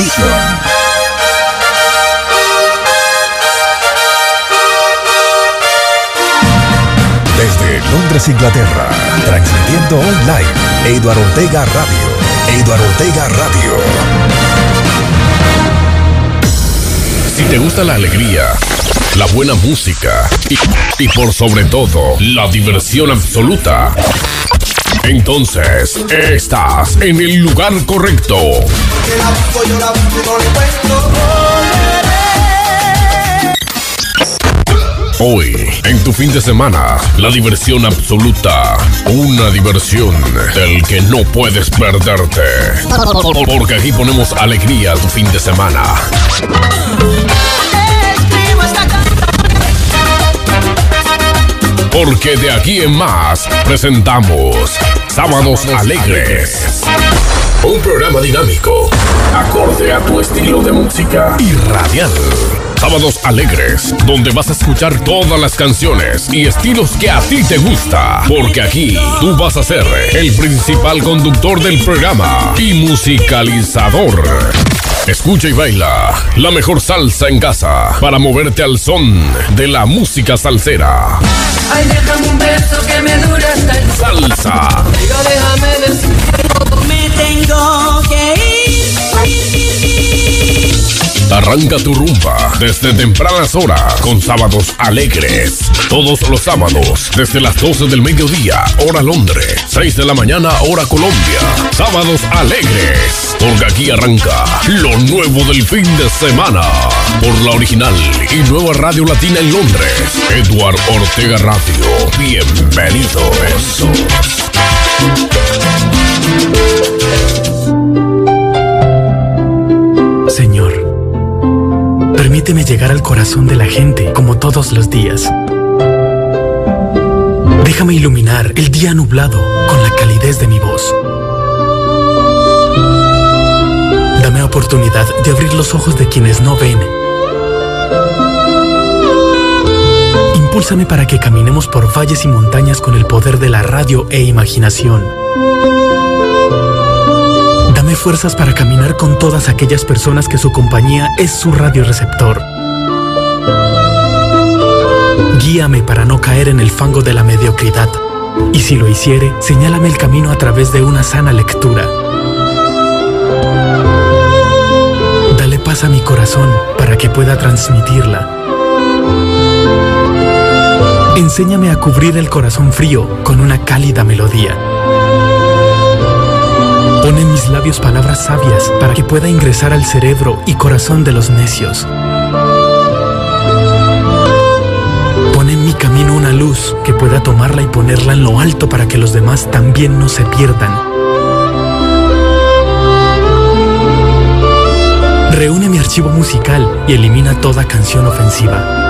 Edition. Desde Londres, Inglaterra, transmitiendo online, Eduardo Ortega Radio. Eduardo Ortega Radio. Si te gusta la alegría, la buena música y, y por sobre todo la diversión absoluta, entonces estás en el lugar correcto. Hoy, en tu fin de semana, la diversión absoluta. Una diversión del que no puedes perderte. Porque aquí ponemos alegría a tu fin de semana. Porque de aquí en más presentamos Sábados Alegres. Un programa dinámico, acorde a tu estilo de música y radial. Sábados Alegres, donde vas a escuchar todas las canciones y estilos que a ti te gusta. Porque aquí tú vas a ser el principal conductor del programa y musicalizador. Escucha y baila la mejor salsa en casa para moverte al son de la música salsera. Ay, déjame un beso que me dure hasta el Salsa, Digo, déjame decir tengo que ir. arranca tu rumba desde tempranas horas con sábados alegres. Todos los sábados desde las 12 del mediodía, hora Londres, 6 de la mañana, hora Colombia. Sábados alegres, porque aquí arranca lo nuevo del fin de semana. Por la original y nueva radio latina en Londres, Edward Ortega Radio. Bienvenidos. Permíteme llegar al corazón de la gente como todos los días. Déjame iluminar el día nublado con la calidez de mi voz. Dame oportunidad de abrir los ojos de quienes no ven. Impúlsame para que caminemos por valles y montañas con el poder de la radio e imaginación. Dame fuerzas para caminar con todas aquellas personas que su compañía es su radioreceptor. Guíame para no caer en el fango de la mediocridad. Y si lo hiciere, señálame el camino a través de una sana lectura. Dale paz a mi corazón para que pueda transmitirla. Enséñame a cubrir el corazón frío con una cálida melodía. Pon en mis labios palabras sabias para que pueda ingresar al cerebro y corazón de los necios. Pon en mi camino una luz que pueda tomarla y ponerla en lo alto para que los demás también no se pierdan. Reúne mi archivo musical y elimina toda canción ofensiva.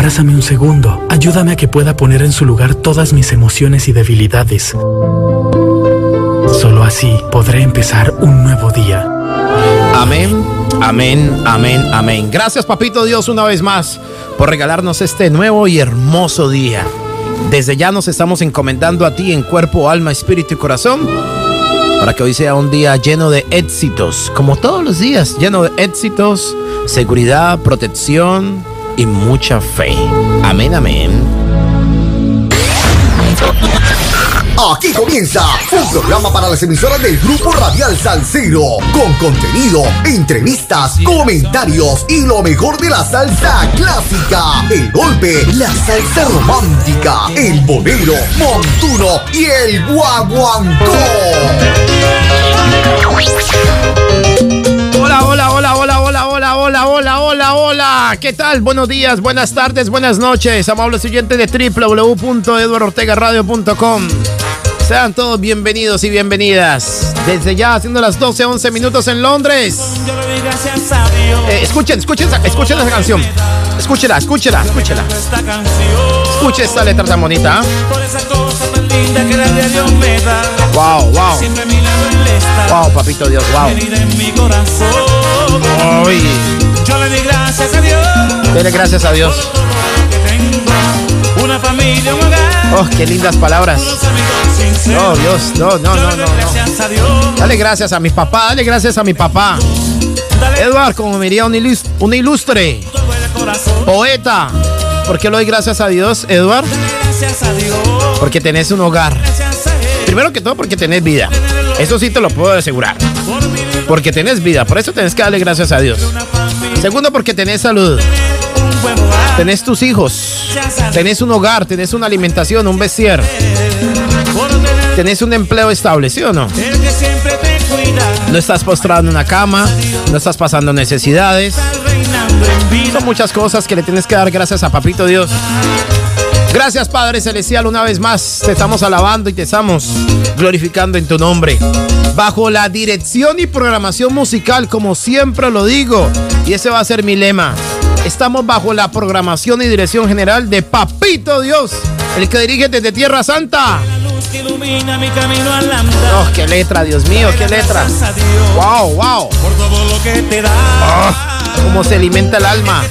Abrázame un segundo. Ayúdame a que pueda poner en su lugar todas mis emociones y debilidades. Solo así podré empezar un nuevo día. Amén, amén, amén, amén. Gracias, Papito Dios, una vez más por regalarnos este nuevo y hermoso día. Desde ya nos estamos encomendando a ti en cuerpo, alma, espíritu y corazón para que hoy sea un día lleno de éxitos, como todos los días, lleno de éxitos, seguridad, protección y mucha fe. Amén, amén. Aquí comienza un programa para las emisoras del Grupo Radial Salcero, con contenido, entrevistas, comentarios y lo mejor de la salsa clásica, el golpe, la salsa romántica, el bolero, montuno y el guaguancó. Hola, hola, hola, hola, hola, hola, hola, hola, hola, hola. ¿Qué tal? Buenos días, buenas tardes, buenas noches. Amables oyentes de www.eduardortegaradio.com. Sean todos bienvenidos y bienvenidas. Desde ya, haciendo las 12, 11 minutos en Londres. Eh, escuchen, escuchen, escuchen esa canción. Escúchela, escúchela, escúchela. Escuche esta letra tan bonita. Wow, wow. Wow, papito Dios, wow. Ay, Yo le di gracias a Dios dele gracias a Dios. una familia, un hogar, Oh, qué lindas palabras. No, Dios, no, no, no, no, doy no. gracias a Dios. Dale gracias a mi papá, dale gracias a mi papá. Edward, como me diría un, ilus- un ilustre poeta. ¿Por qué le doy gracias a Dios, Edward? Porque tenés un hogar. Primero que todo, porque tenés vida. Eso sí te lo puedo asegurar. Porque tenés vida, por eso tenés que darle gracias a Dios. Segundo, porque tenés salud. Tenés tus hijos. Tenés un hogar, tenés una alimentación, un vestir. Tenés un empleo estable, ¿sí no? No estás postrado en una cama, no estás pasando necesidades. Son muchas cosas que le tienes que dar gracias a Papito Dios. Gracias Padre Celestial, una vez más te estamos alabando y te estamos glorificando en tu nombre. Bajo la dirección y programación musical, como siempre lo digo, y ese va a ser mi lema. Estamos bajo la programación y dirección general de Papito Dios, el que dirige desde Tierra Santa. La luz que ilumina mi camino al andar. Oh, qué letra, Dios mío, qué letra. Wow, wow. por todo lo que te da. Cómo se alimenta el alma.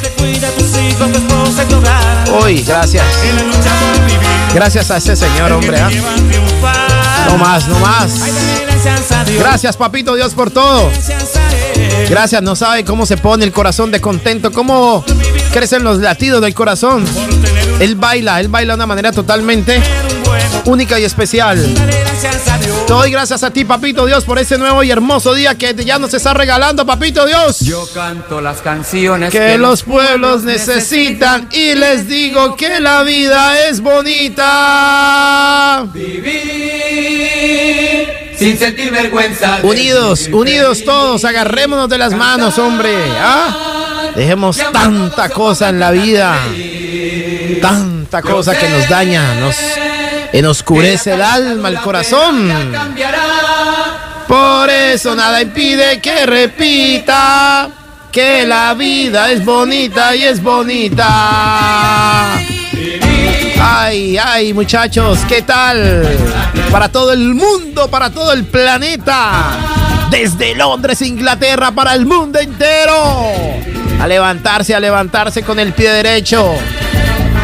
Hoy, gracias. Gracias a ese señor, hombre. ¿ah? No más, no más. Gracias, papito Dios, por todo. Gracias, no sabe cómo se pone el corazón de contento, cómo crecen los latidos del corazón. Él baila, él baila de una manera totalmente única y especial. Te doy gracias a ti, papito Dios, por ese nuevo y hermoso día que ya nos está regalando, papito Dios. Yo canto las canciones Que los pueblos necesitan y les digo que la vida es bonita. vivir sin sentir vergüenza. Unidos, unidos todos, agarrémonos de las manos, hombre. ¿ah? Dejemos tanta cosa en la vida, tanta cosa que nos daña, nos oscurece el alma, el corazón. Por eso nada impide que repita que la vida es bonita y es bonita. Ay, ay, muchachos, ¿qué tal? Para todo el mundo, para todo el planeta. Desde Londres, Inglaterra, para el mundo entero. A levantarse, a levantarse con el pie derecho.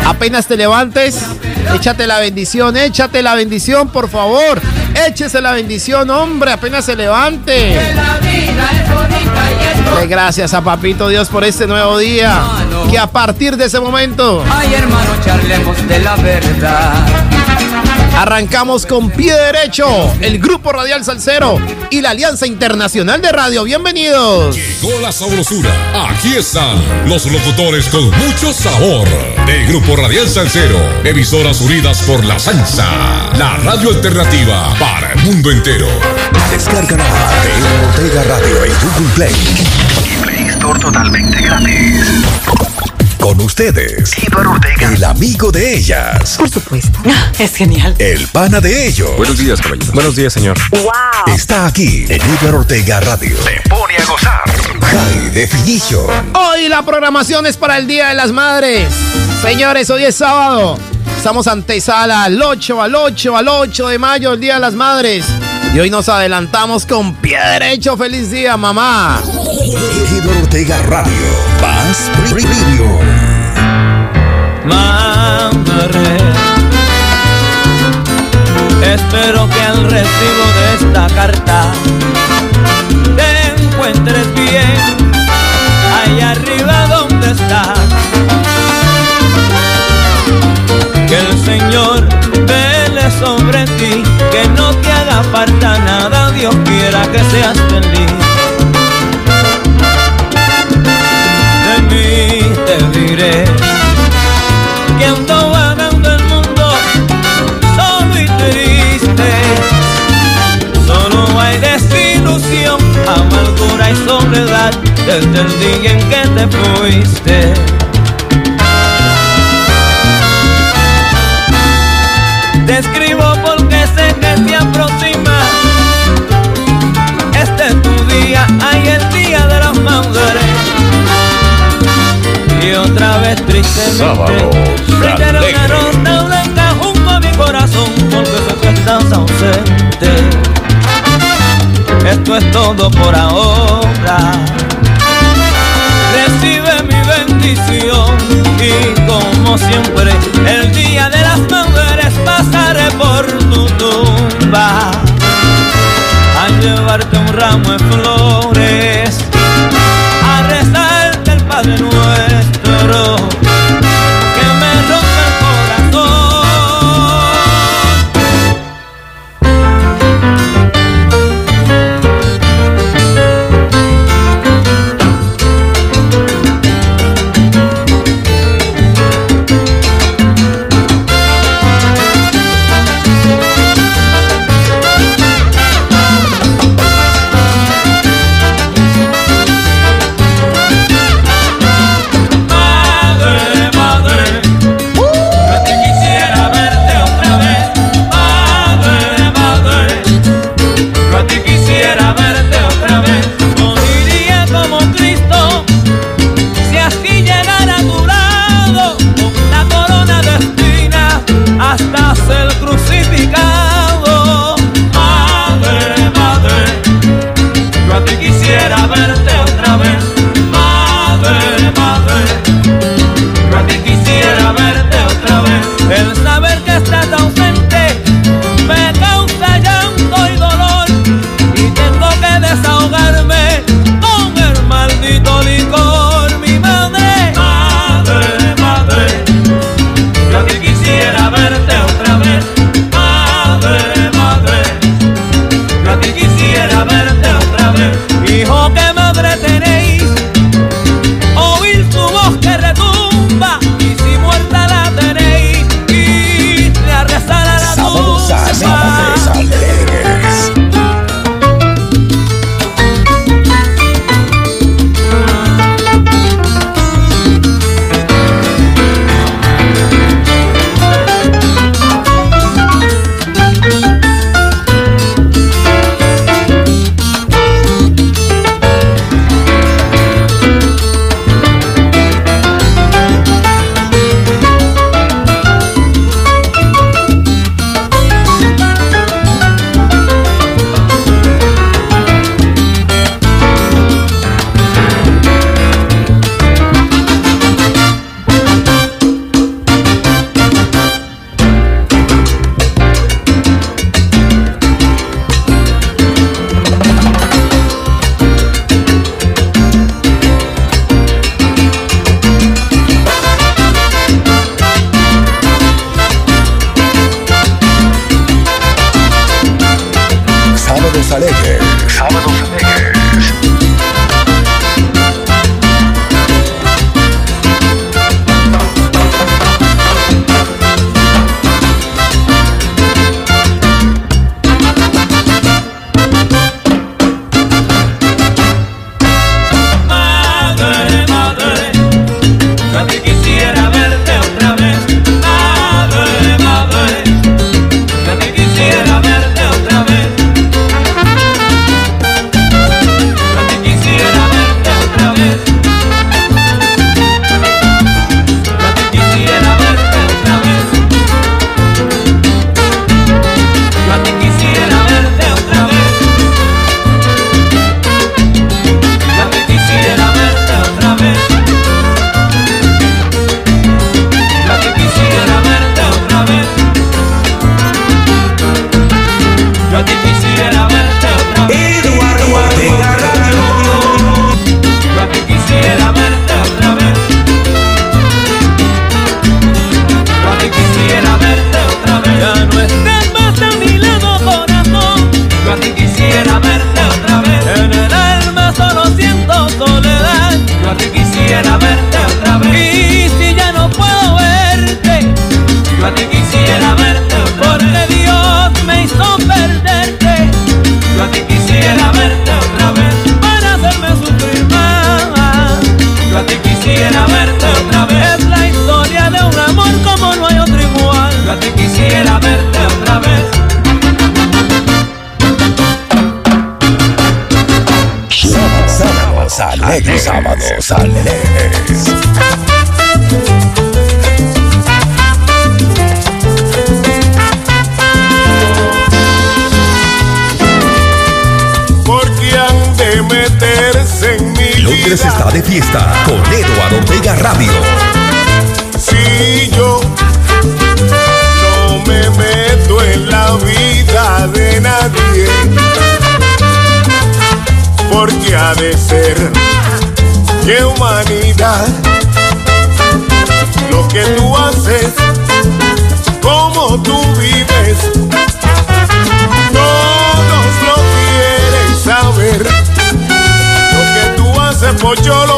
Apenas te levantes, échate la bendición, échate la bendición, por favor. Échese la bendición, hombre, apenas se levante. Dale gracias a Papito Dios por este nuevo día. Que a partir de ese momento Ay, hermano, charlemos de la verdad. Arrancamos con pie derecho el Grupo Radial Salcero y la Alianza Internacional de Radio. Bienvenidos. Llegó la sabrosura. Aquí están los locutores con mucho sabor. Del Grupo Radial Salcero. Emisoras unidas por la salsa. La radio alternativa para el mundo entero. Descárgala de Ortega Radio en Google Play. Y Play Store totalmente gratis. Con ustedes, el amigo de ellas, Por supuesto. Es genial. el pana de ellos. Buenos días, caballero. Buenos días, señor. Está aquí en Iván Ortega Radio. Se pone a gozar. High Definition. Hoy la programación es para el Día de las Madres. Señores, hoy es sábado. Estamos antesala al 8, al 8, al 8 de mayo, el Día de las Madres. Y hoy nos adelantamos con pie derecho. Feliz día, mamá. Iván Ortega Radio. Más Premium. Madre, espero que al recibo de esta carta te encuentres bien allá arriba donde estás. 三年。yo lo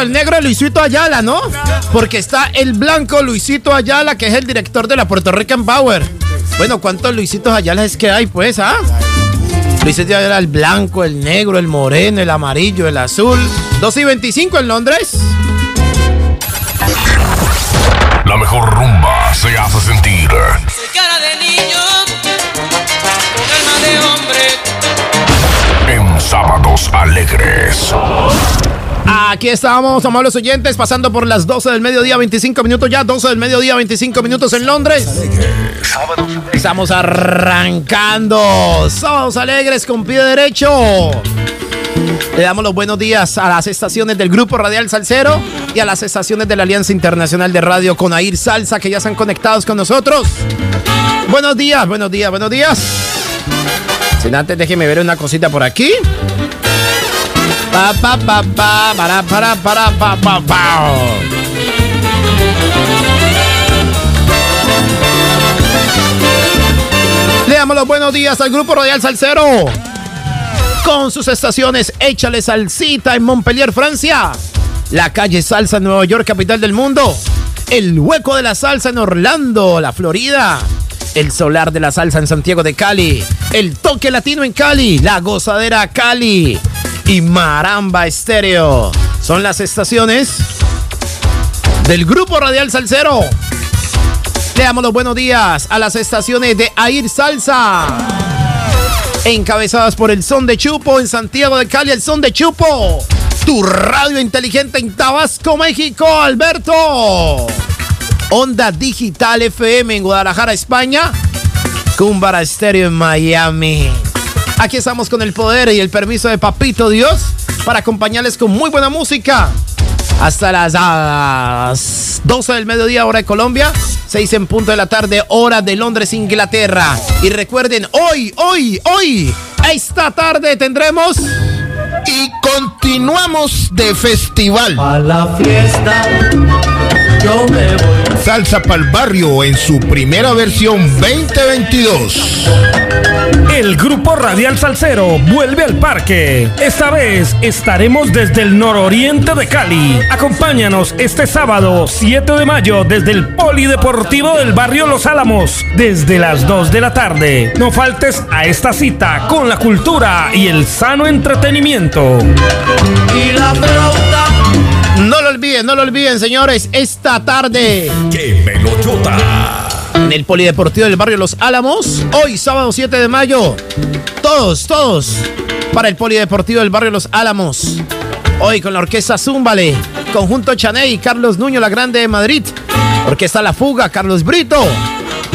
el negro Luisito Ayala, ¿no? Porque está el blanco Luisito Ayala, que es el director de la Puerto Rican Power. Bueno, ¿cuántos Luisitos Ayala es que hay, pues, ah? Luisito Ayala, el blanco, el negro, el moreno, el amarillo, el azul. 2 y 25 en Londres. La mejor rumba se hace sentir. Cara de niño, con alma de hombre. En sábados alegres. Aquí estamos, amables oyentes, pasando por las 12 del mediodía, 25 minutos ya, 12 del mediodía, 25 minutos en Londres. Estamos arrancando. Sábados alegres con pie derecho. Le damos los buenos días a las estaciones del Grupo Radial Salcero y a las estaciones de la Alianza Internacional de Radio con Air Salsa que ya están conectados con nosotros. Buenos días, buenos días, buenos días. Sin antes, déjeme ver una cosita por aquí. Pa, pa, pa, pa, para, para, para, pa, pa. Le damos los buenos días al Grupo Royal Salcero. Con sus estaciones Échale Salsita en Montpellier, Francia. La calle Salsa en Nueva York, capital del mundo. El Hueco de la Salsa en Orlando, la Florida. El Solar de la Salsa en Santiago de Cali. El Toque Latino en Cali. La Gozadera Cali. Y Maramba Estéreo. Son las estaciones del Grupo Radial Salcero. Le damos los buenos días a las estaciones de Air Salsa. Encabezadas por el Son de Chupo en Santiago de Cali, el Son de Chupo. Tu radio inteligente en Tabasco, México, Alberto. Onda Digital FM en Guadalajara, España. Cumbara Estéreo en Miami. Aquí estamos con el poder y el permiso de Papito Dios para acompañarles con muy buena música. Hasta las, las 12 del mediodía, hora de Colombia. 6 en punto de la tarde, hora de Londres, Inglaterra. Y recuerden, hoy, hoy, hoy, esta tarde tendremos. Y continuamos de festival. A la fiesta, yo me voy. Salsa para el barrio en su primera versión 2022. El grupo Radial Salcero vuelve al parque. Esta vez estaremos desde el nororiente de Cali. Acompáñanos este sábado 7 de mayo desde el Polideportivo del barrio Los Álamos, desde las 2 de la tarde. No faltes a esta cita con la cultura y el sano entretenimiento. Y la flauta. No lo olviden, no lo olviden, señores. Esta tarde. ¡Qué! En el Polideportivo del barrio Los Álamos. Hoy, sábado 7 de mayo. Todos, todos. Para el Polideportivo del barrio Los Álamos. Hoy con la orquesta Zúmbale. Conjunto Chaney, Carlos Nuño, la Grande de Madrid. Orquesta La Fuga, Carlos Brito.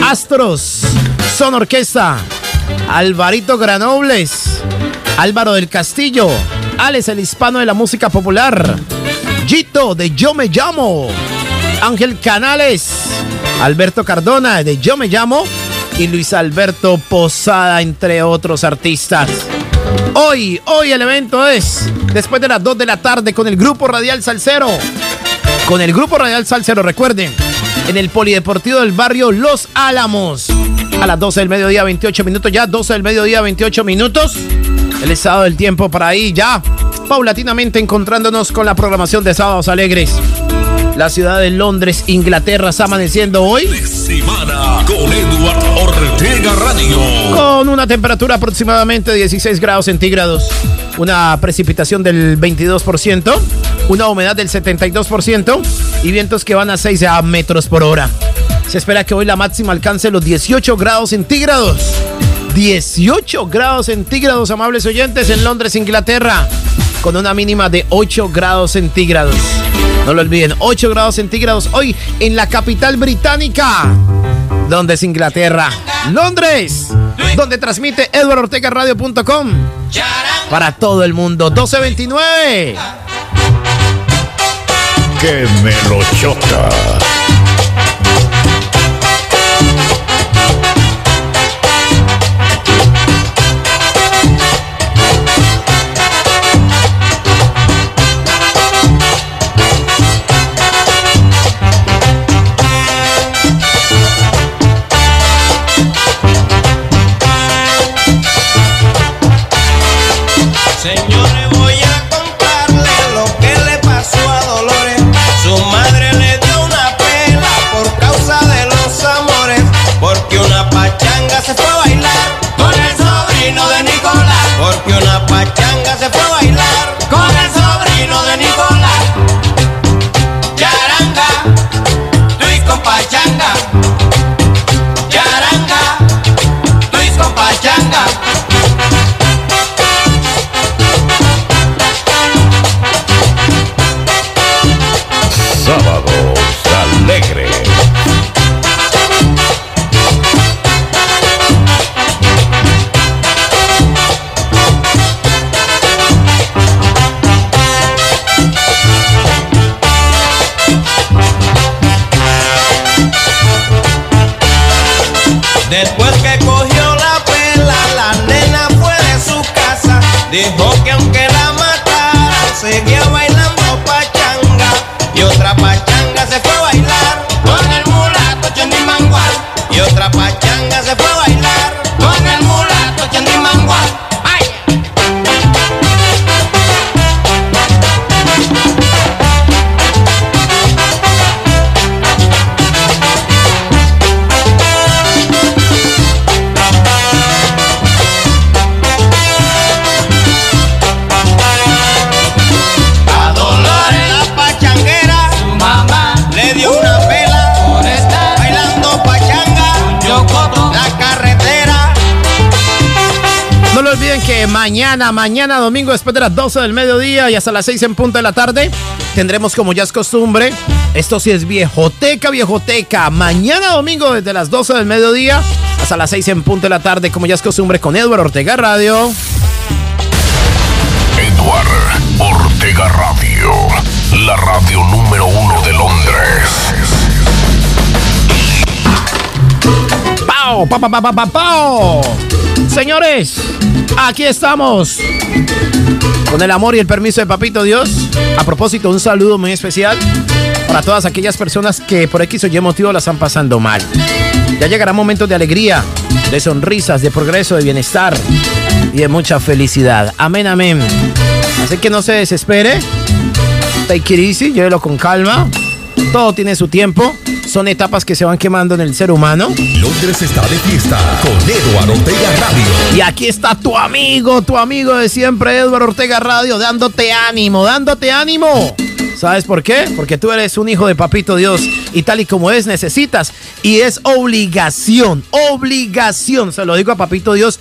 Astros. Son Orquesta. Alvarito Granobles. Álvaro del Castillo. Alex el hispano de la música popular. Gito de Yo Me Llamo. Ángel Canales. Alberto Cardona de Yo Me Llamo. Y Luis Alberto Posada, entre otros artistas. Hoy, hoy el evento es después de las 2 de la tarde con el Grupo Radial Salcero. Con el Grupo Radial Salcero, recuerden, en el Polideportivo del barrio Los Álamos. A las 12 del mediodía, 28 minutos ya, 12 del mediodía, 28 minutos. El estado del tiempo para ahí ya, paulatinamente encontrándonos con la programación de Sábados Alegres. La ciudad de Londres, Inglaterra, está amaneciendo hoy Semana con Edward Ortega Radio. con una temperatura aproximadamente de 16 grados centígrados, una precipitación del 22%, una humedad del 72% y vientos que van a 6 a metros por hora. Se espera que hoy la máxima alcance los 18 grados centígrados. 18 grados centígrados, amables oyentes, en Londres, Inglaterra, con una mínima de 8 grados centígrados. No lo olviden, 8 grados centígrados hoy en la capital británica. ¿Dónde es Inglaterra? Londres, donde transmite edwardortegaradio.com para todo el mundo. 1229. ¡Qué melochota! Señores, Porque una pachanga se fue mañana, mañana domingo, después de las 12 del mediodía y hasta las 6 en punto de la tarde, tendremos como ya es costumbre, esto sí es viejoteca, viejoteca. Mañana domingo desde las 12 del mediodía hasta las 6 en punto de la tarde, como ya es costumbre, con Eduardo Ortega Radio. Edward Ortega Radio, la radio número uno de Londres. ¡Pau! ¡Pa, pa, pa, pa, pa, pao! Señores, aquí estamos. Con el amor y el permiso de Papito Dios. A propósito, un saludo muy especial para todas aquellas personas que por X o Y motivo la están pasando mal. Ya llegará momentos de alegría, de sonrisas, de progreso, de bienestar y de mucha felicidad. Amén, amén. Así que no se desespere. Take it easy, llévelo con calma. Todo tiene su tiempo. Son etapas que se van quemando en el ser humano. Londres está de fiesta con Eduardo Ortega Radio. Y aquí está tu amigo, tu amigo de siempre, Eduardo Ortega Radio, dándote ánimo, dándote ánimo. ¿Sabes por qué? Porque tú eres un hijo de Papito Dios y tal y como es necesitas y es obligación, obligación, se lo digo a Papito Dios,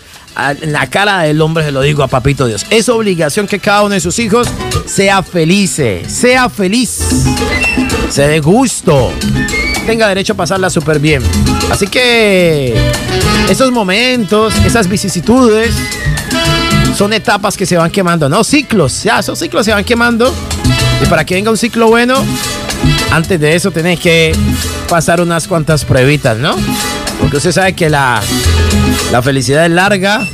en la cara del hombre se lo digo a Papito Dios. Es obligación que cada uno de sus hijos sea feliz, sea feliz, se dé gusto, tenga derecho a pasarla súper bien. Así que esos momentos, esas vicisitudes, son etapas que se van quemando, ¿no? Ciclos, ya, esos ciclos se van quemando. Y para que venga un ciclo bueno, antes de eso tenés que pasar unas cuantas pruebitas, ¿no? Porque usted sabe que la, la felicidad es larga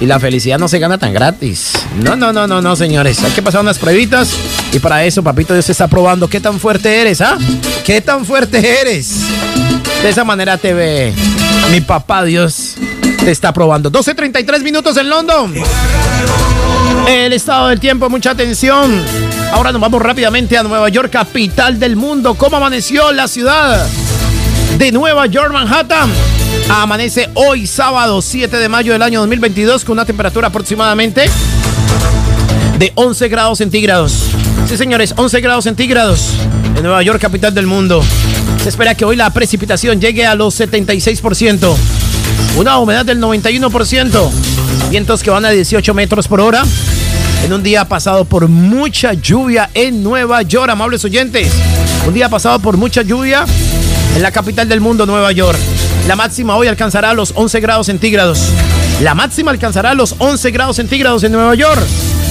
y la felicidad no se gana tan gratis. No, no, no, no, no, señores. Hay que pasar unas pruebitas y para eso, papito Dios está probando qué tan fuerte eres, ¿ah? ¿Qué tan fuerte eres? De esa manera te ve mi papá Dios. Te está probando. 12.33 minutos en London. El estado del tiempo, mucha atención. Ahora nos vamos rápidamente a Nueva York, capital del mundo. ¿Cómo amaneció la ciudad de Nueva York, Manhattan? Amanece hoy, sábado 7 de mayo del año 2022, con una temperatura aproximadamente de 11 grados centígrados. Sí, señores, 11 grados centígrados en Nueva York, capital del mundo. Se espera que hoy la precipitación llegue a los 76%. Una humedad del 91%. Vientos que van a 18 metros por hora. En un día pasado por mucha lluvia en Nueva York, amables oyentes. Un día pasado por mucha lluvia en la capital del mundo, Nueva York. La máxima hoy alcanzará los 11 grados centígrados. La máxima alcanzará los 11 grados centígrados en Nueva York,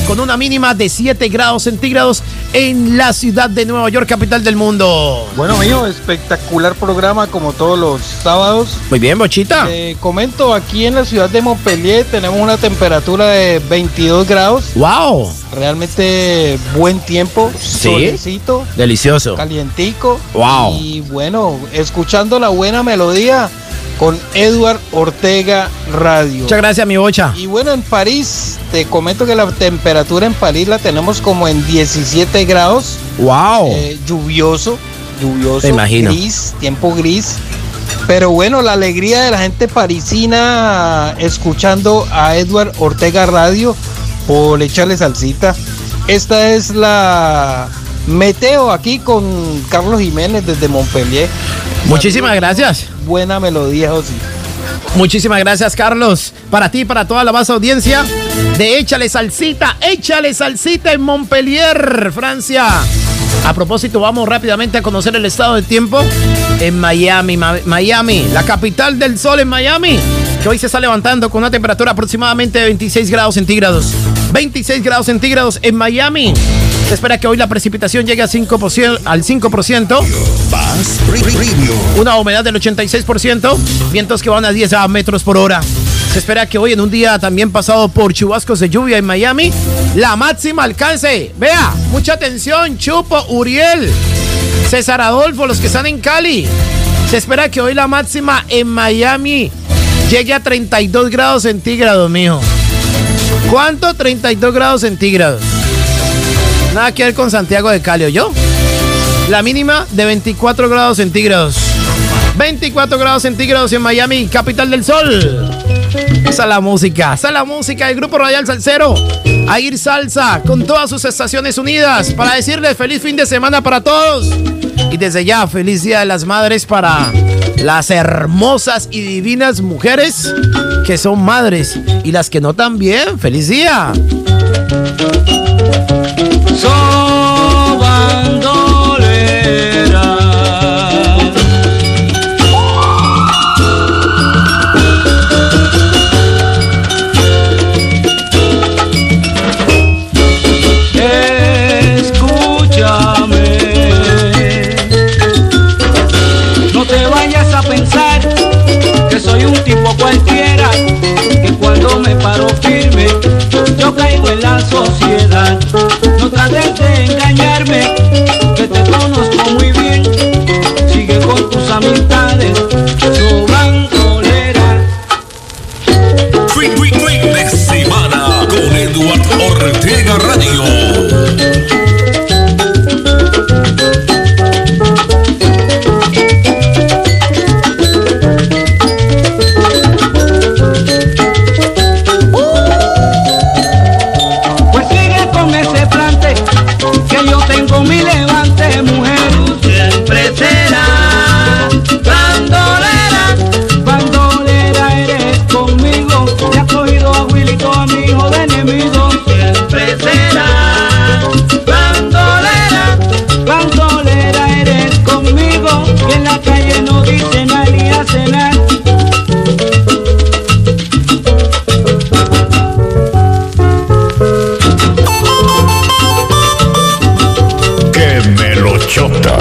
con una mínima de 7 grados centígrados en la ciudad de Nueva York, capital del mundo. Bueno, mío, espectacular programa como todos los sábados. Muy bien, Bochita. Te comento, aquí en la ciudad de Montpellier tenemos una temperatura de 22 grados. ¡Wow! Realmente buen tiempo, solecito, Delicioso. calientico. Wow. Y bueno, escuchando la buena melodía con Edward Ortega Radio. Muchas gracias, mi bocha. Y bueno, en París, te comento que la temperatura en París la tenemos como en 17 grados. ¡Wow! Eh, lluvioso, lluvioso. Te imagino. Gris, tiempo gris. Pero bueno, la alegría de la gente parisina escuchando a Edward Ortega Radio por echarle salsita. Esta es la Meteo aquí con Carlos Jiménez desde Montpellier. Muchísimas gracias. Buena melodía, José. Muchísimas gracias, Carlos. Para ti, para toda la base audiencia de Échale Salsita, Échale Salsita en Montpellier, Francia. A propósito, vamos rápidamente a conocer el estado del tiempo en Miami, Miami, la capital del sol en Miami, que hoy se está levantando con una temperatura aproximadamente de 26 grados centígrados. 26 grados centígrados en Miami. Se espera que hoy la precipitación llegue a 5%, al 5%. Una humedad del 86%. Vientos que van a 10 metros por hora. Se espera que hoy en un día también pasado por chubascos de lluvia en Miami, la máxima alcance. Vea, mucha atención, Chupo, Uriel, César Adolfo, los que están en Cali. Se espera que hoy la máxima en Miami llegue a 32 grados centígrados, mijo. ¿Cuánto? 32 grados centígrados. Nada que ver con Santiago de Cali, ¿o yo? La mínima de 24 grados centígrados. 24 grados centígrados en Miami, capital del sol. Esa es la música, esa es la música del Grupo Radial Salcero. A ir salsa con todas sus estaciones unidas para decirles feliz fin de semana para todos. Y desde ya, feliz Día de las Madres para las hermosas y divinas mujeres que son madres y las que no también. ¡Feliz día! Yo caigo en la sociedad. Chota.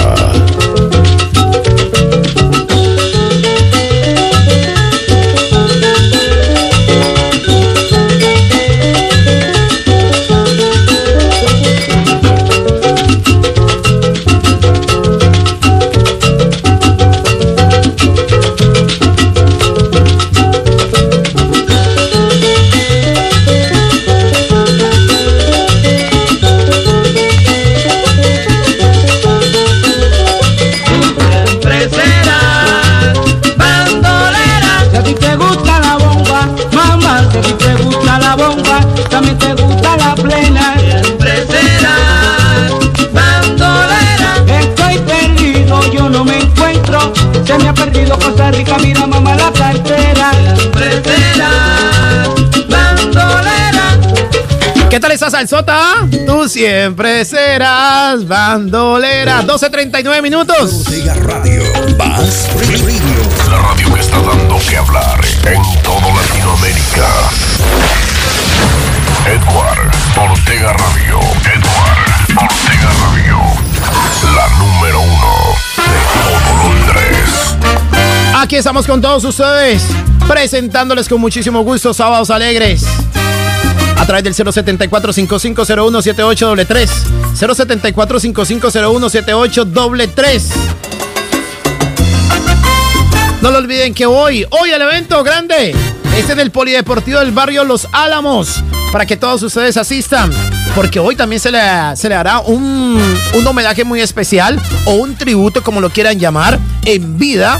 Salsota? Tú siempre serás bandolera. 12.39 minutos. Ortega Radio. Más Radio. La radio que está dando que hablar en toda Latinoamérica. Edward Ortega Radio. Edward Ortega Radio. La número uno de todo Londres. Aquí estamos con todos ustedes, presentándoles con muchísimo gusto Sábados Alegres. Través del 074-5501-7833. 074-5501-7833. No lo olviden que hoy, hoy el evento grande, este en el Polideportivo del Barrio Los Álamos, para que todos ustedes asistan, porque hoy también se le, se le hará un, un homenaje muy especial o un tributo, como lo quieran llamar, en vida,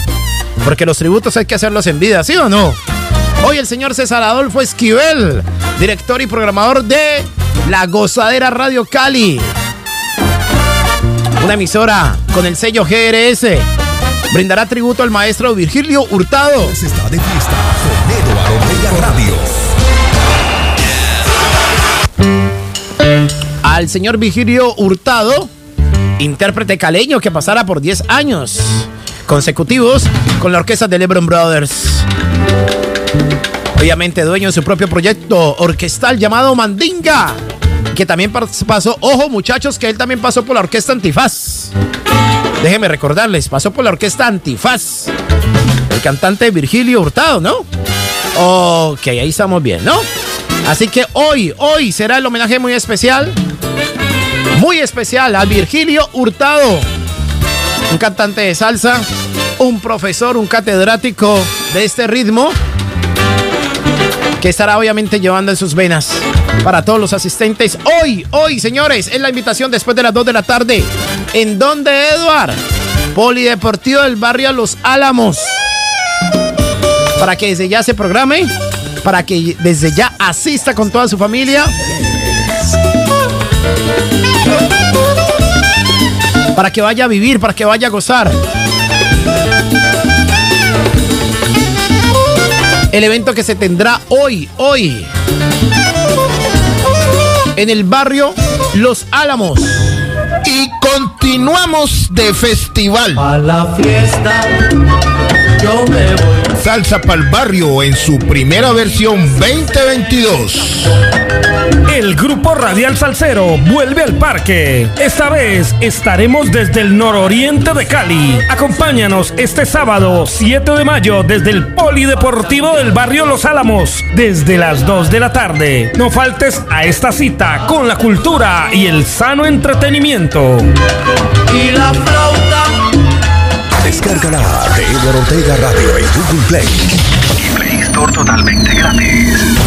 porque los tributos hay que hacerlos en vida, ¿sí o no? Hoy el señor César Adolfo Esquivel, director y programador de La Gozadera Radio Cali. Una emisora con el sello GRS. Brindará tributo al maestro Virgilio Hurtado. Se está de fiesta con Radio. Al señor Virgilio Hurtado, intérprete caleño que pasará por 10 años consecutivos con la orquesta de Lebron Brothers. Obviamente dueño de su propio proyecto orquestal llamado Mandinga, que también pas- pasó, ojo muchachos, que él también pasó por la orquesta Antifaz. Déjenme recordarles, pasó por la orquesta Antifaz. El cantante Virgilio Hurtado, ¿no? Ok, ahí estamos bien, ¿no? Así que hoy, hoy será el homenaje muy especial. Muy especial a Virgilio Hurtado. Un cantante de salsa, un profesor, un catedrático de este ritmo que estará obviamente llevando en sus venas para todos los asistentes. Hoy, hoy, señores, es la invitación después de las 2 de la tarde. ¿En dónde, Eduard? Polideportivo del barrio Los Álamos. Para que desde ya se programe, para que desde ya asista con toda su familia. Para que vaya a vivir, para que vaya a gozar. El evento que se tendrá hoy, hoy, en el barrio Los Álamos. Y continuamos de festival. A la fiesta yo me voy. Salsa para el barrio en su primera versión 2022. El grupo Radial Salcero vuelve al parque. Esta vez estaremos desde el nororiente de Cali. Acompáñanos este sábado 7 de mayo desde el Polideportivo del barrio Los Álamos, desde las 2 de la tarde. No faltes a esta cita con la cultura y el sano entretenimiento. Y la flauta. Descárgala de Edward Ortega Radio en Google Play. Y Play Store totalmente gratis.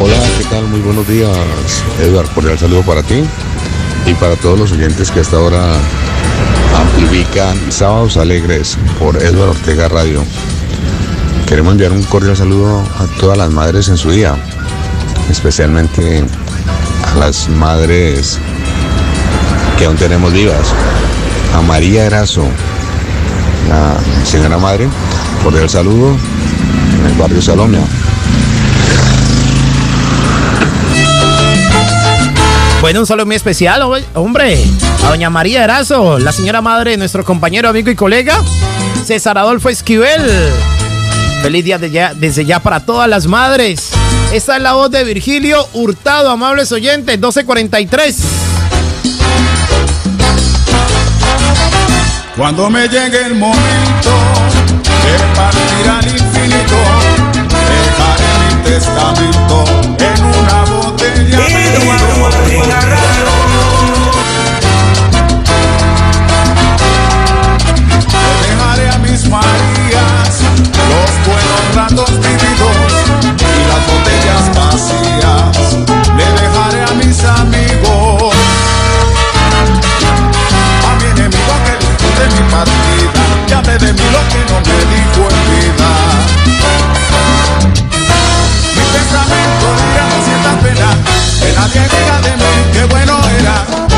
Hola, ¿qué tal? Muy buenos días, Edward. Cordial saludo para ti y para todos los oyentes que hasta ahora amplifican Sábados Alegres por Edward Ortega Radio. Queremos enviar un cordial saludo a todas las madres en su día, especialmente a las madres que aún tenemos vivas. A María Erazo, la señora madre, cordial saludo en el barrio Salomia. Bueno, un saludo muy especial, hombre, a doña María Erazo, la señora madre de nuestro compañero, amigo y colega, César Adolfo Esquivel. Feliz día ya, desde ya para todas las madres. Esta es la voz de Virgilio Hurtado, amables oyentes, 1243. Cuando me llegue el momento de partir al infinito, dejaré mi testamento en una botella Le nadie diga de mí que bueno era.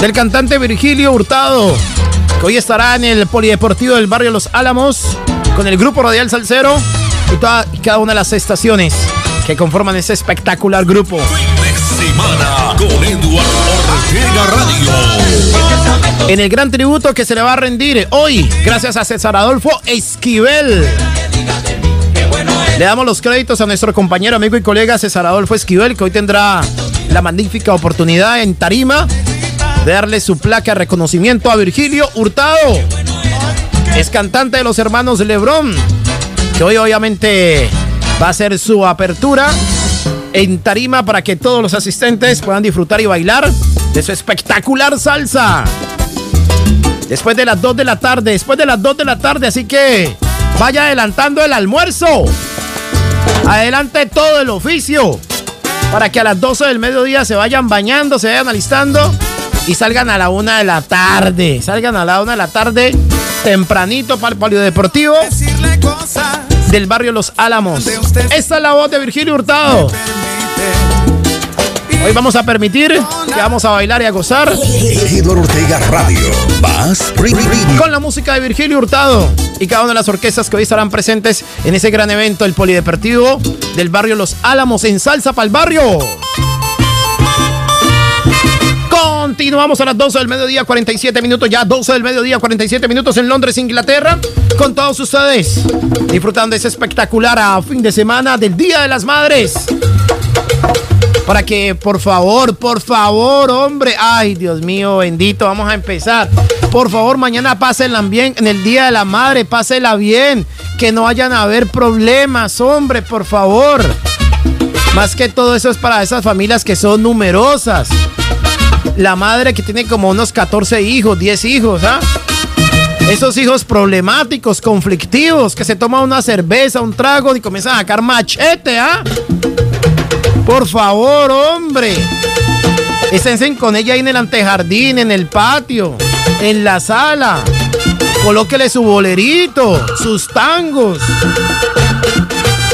Del cantante Virgilio Hurtado, que hoy estará en el Polideportivo del barrio Los Álamos con el grupo Radial Salcero y, cada una de las estaciones que conforman ese espectacular grupo. En el gran tributo que se le va a rendir hoy, gracias a César Adolfo Esquivel. Le damos los créditos a nuestro compañero, amigo y colega César Adolfo Esquivel, que hoy tendrá la magnífica oportunidad en Tarima de darle su placa de reconocimiento a Virgilio Hurtado. Es cantante de los hermanos Lebrón, que hoy obviamente va a ser su apertura en tarima para que todos los asistentes puedan disfrutar y bailar de su espectacular salsa. Después de las 2 de la tarde, después de las 2 de la tarde, así que vaya adelantando el almuerzo. Adelante todo el oficio para que a las 12 del mediodía se vayan bañando, se vayan alistando y salgan a la 1 de la tarde. Salgan a la 1 de la tarde tempranito para el polideportivo del barrio Los Álamos. Esta es la voz de Virgilio Hurtado. Hoy vamos a permitir que vamos a bailar y a gozar. Eduardo Ortega Radio. Más con la música de Virgilio Hurtado y cada una de las orquestas que hoy estarán presentes en ese gran evento, el Polideportivo del barrio Los Álamos en Salsa para el barrio. Continuamos a las 12 del mediodía, 47 minutos, ya 12 del mediodía, 47 minutos en Londres, Inglaterra, con todos ustedes, disfrutando de ese espectacular a fin de semana del Día de las Madres. Para que, por favor, por favor, hombre, ay, Dios mío, bendito, vamos a empezar. Por favor, mañana pásenla bien, en el Día de la Madre, pásenla bien, que no vayan a haber problemas, hombre, por favor. Más que todo eso es para esas familias que son numerosas. La madre que tiene como unos 14 hijos, 10 hijos, ¿ah? Esos hijos problemáticos, conflictivos, que se toman una cerveza, un trago y comienzan a sacar machete, ¿ah? Por favor, hombre. Estén con ella ahí en el antejardín, en el patio, en la sala. Colóquele su bolerito, sus tangos.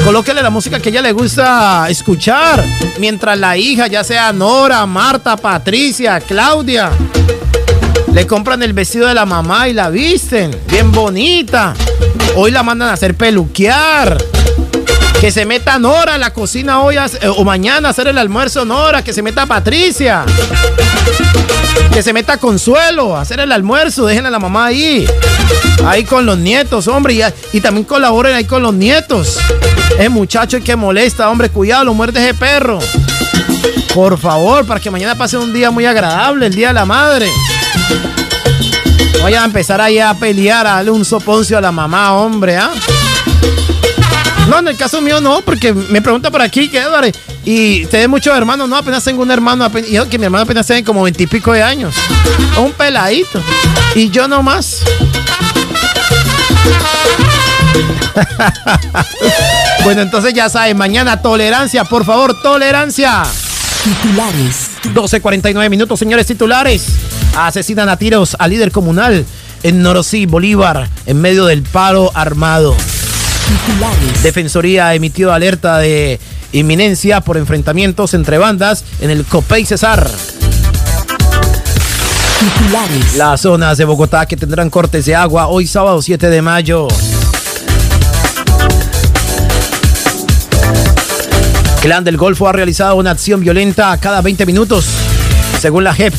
Colóquele la música que a ella le gusta escuchar. Mientras la hija, ya sea Nora, Marta, Patricia, Claudia, le compran el vestido de la mamá y la visten. Bien bonita. Hoy la mandan a hacer peluquear. Que se meta Nora a la cocina hoy eh, o mañana a hacer el almuerzo Nora. Que se meta Patricia. Que se meta Consuelo a hacer el almuerzo. Dejen a la mamá ahí. Ahí con los nietos, hombre. Y, también colaboren ahí con los nietos. Es muchacho que molesta, hombre. Cuidado, lo muerde ese perro. Por favor, para que mañana pase un día muy agradable, el Día de la Madre. Voy a empezar ahí a pelear, a darle un soponcio a la mamá, hombre, ¿ah? No, en el caso mío no, porque me pregunta por aquí que Eduardo, y te muchos hermanos, no, apenas tengo un hermano, y yo que mi hermano apenas tiene como veintipico de años. Un peladito. Y yo no más. bueno, entonces ya saben, mañana tolerancia, por favor, tolerancia. Titulares. 12.49 minutos, señores titulares. Asesinan a tiros al líder comunal en Norosí, Bolívar, en medio del paro armado. Defensoría ha emitido alerta de inminencia por enfrentamientos entre bandas en el Copey Cesar. Las zonas de Bogotá que tendrán cortes de agua hoy sábado 7 de mayo. Clan del Golfo ha realizado una acción violenta cada 20 minutos, según la JEP.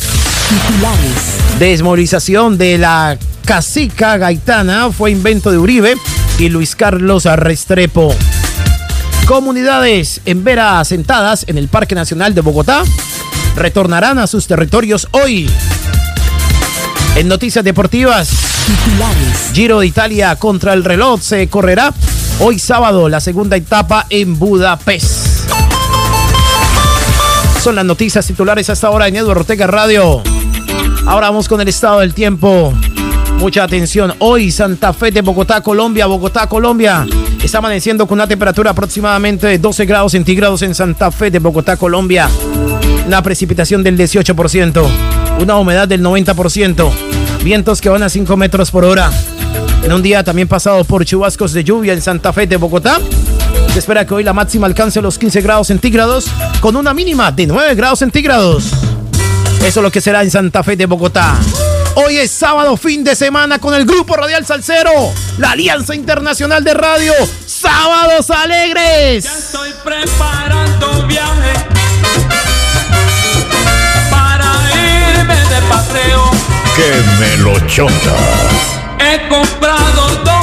Desmovilización de la cacica gaitana fue invento de Uribe y Luis Carlos Restrepo. Comunidades en Vera asentadas en el Parque Nacional de Bogotá retornarán a sus territorios hoy. En noticias deportivas, Giro de Italia contra el reloj se correrá hoy sábado la segunda etapa en Budapest. Son las noticias titulares hasta ahora en Eduardo Ortega Radio. Ahora vamos con el estado del tiempo. Mucha atención. Hoy Santa Fe de Bogotá, Colombia, Bogotá, Colombia. Está amaneciendo con una temperatura aproximadamente de 12 grados centígrados en Santa Fe de Bogotá, Colombia. Una precipitación del 18%. Una humedad del 90%. Vientos que van a 5 metros por hora. En un día también pasado por chubascos de lluvia en Santa Fe de Bogotá. Se espera que hoy la máxima alcance los 15 grados centígrados con una mínima de 9 grados centígrados. Eso es lo que será en Santa Fe de Bogotá. Hoy es sábado, fin de semana con el Grupo Radial Salcero, la Alianza Internacional de Radio, Sábados Alegres. Ya estoy preparando viaje para irme de paseo. Que me lo chota. He comprado dos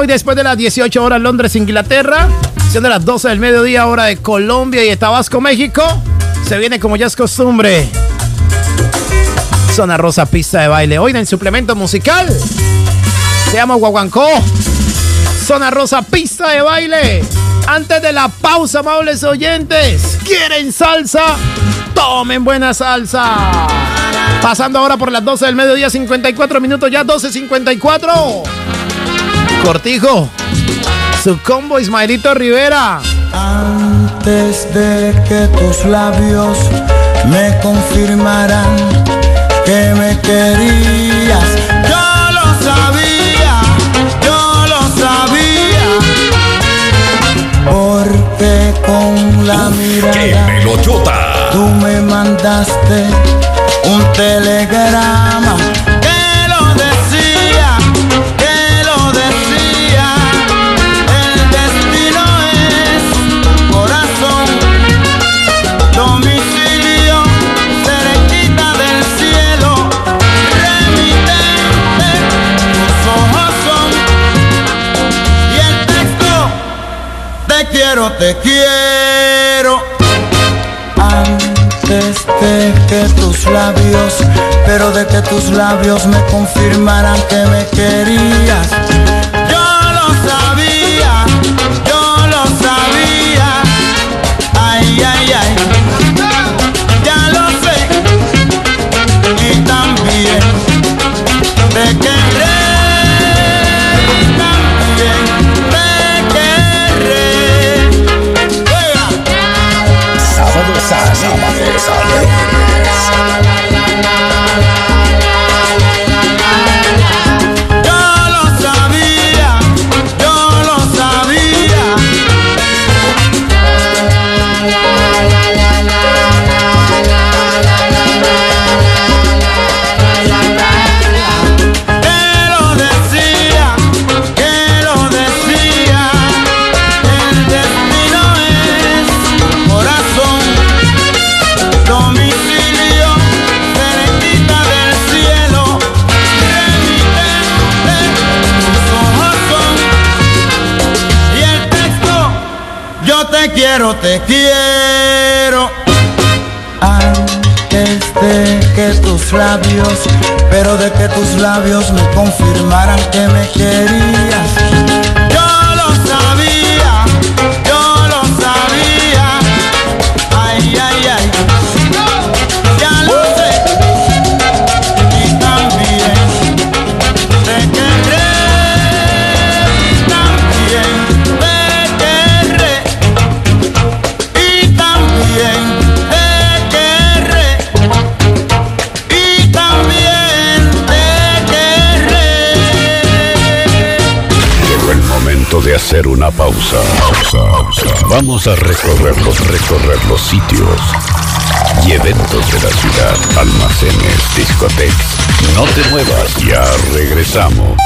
hoy después de las 18 horas Londres, Inglaterra, siendo las 12 del mediodía hora de Colombia y Tabasco, México, se viene como ya es costumbre. Zona Rosa Pista de Baile. Hoy en suplemento musical se llama Guaguancó. Zona Rosa Pista de Baile. Antes de la pausa, amables oyentes, ¿quieren salsa? Tomen buena salsa. Pasando ahora por las 12 del mediodía, 54 minutos, ya 12.54. Cortijo, su combo Ismaelito Rivera. Antes de que tus labios me confirmaran que me querías, yo lo sabía, yo lo sabía, porque con la mirada tú me mandaste un telegrama quiero, te quiero. Antes de que tus labios, pero de que tus labios me confirmaran que me querías. Sábados quiero, te quiero antes de que tus labios, pero de que tus labios me confirmaran que me querías. Hacer una pausa. Vamos a recorrer los, recorrer los sitios y eventos de la ciudad, almacenes, discotecas. No te muevas, ya regresamos.